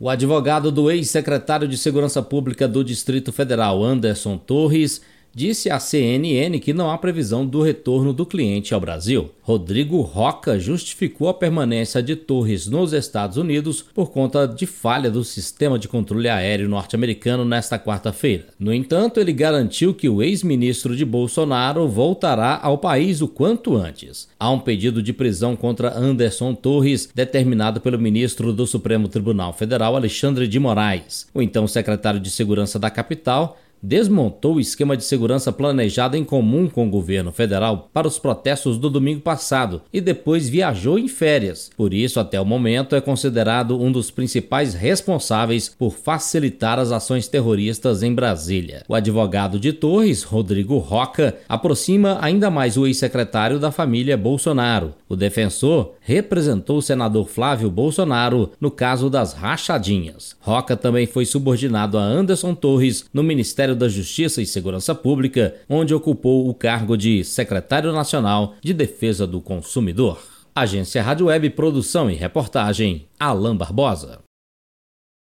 O advogado do ex-secretário de Segurança Pública do Distrito Federal, Anderson Torres, disse à CNN que não há previsão do retorno do cliente ao Brasil. Rodrigo Roca justificou a permanência de Torres nos Estados Unidos por conta de falha do sistema de controle aéreo norte-americano nesta quarta-feira. No entanto, ele garantiu que o ex-ministro de Bolsonaro voltará ao país o quanto antes. Há um pedido de prisão contra Anderson Torres, determinado pelo ministro do Supremo Tribunal Federal, Alexandre de Moraes. O então secretário de Segurança da capital desmontou o esquema de segurança planejado em comum com o governo federal para os protestos do domingo passado e depois viajou em férias. Por isso, até o momento, é considerado um dos principais responsáveis por facilitar as ações terroristas em Brasília. O advogado de Torres, Rodrigo Roca, aproxima ainda mais o ex-secretário da família Bolsonaro. O defensor representou o senador Flávio Bolsonaro no caso das rachadinhas. Roca também foi subordinado a Anderson Torres no Ministério Ministério da Justiça e Segurança Pública, onde ocupou o cargo de Secretário Nacional de Defesa do Consumidor. Agência Rádio Web Produção e Reportagem, Alain Barbosa.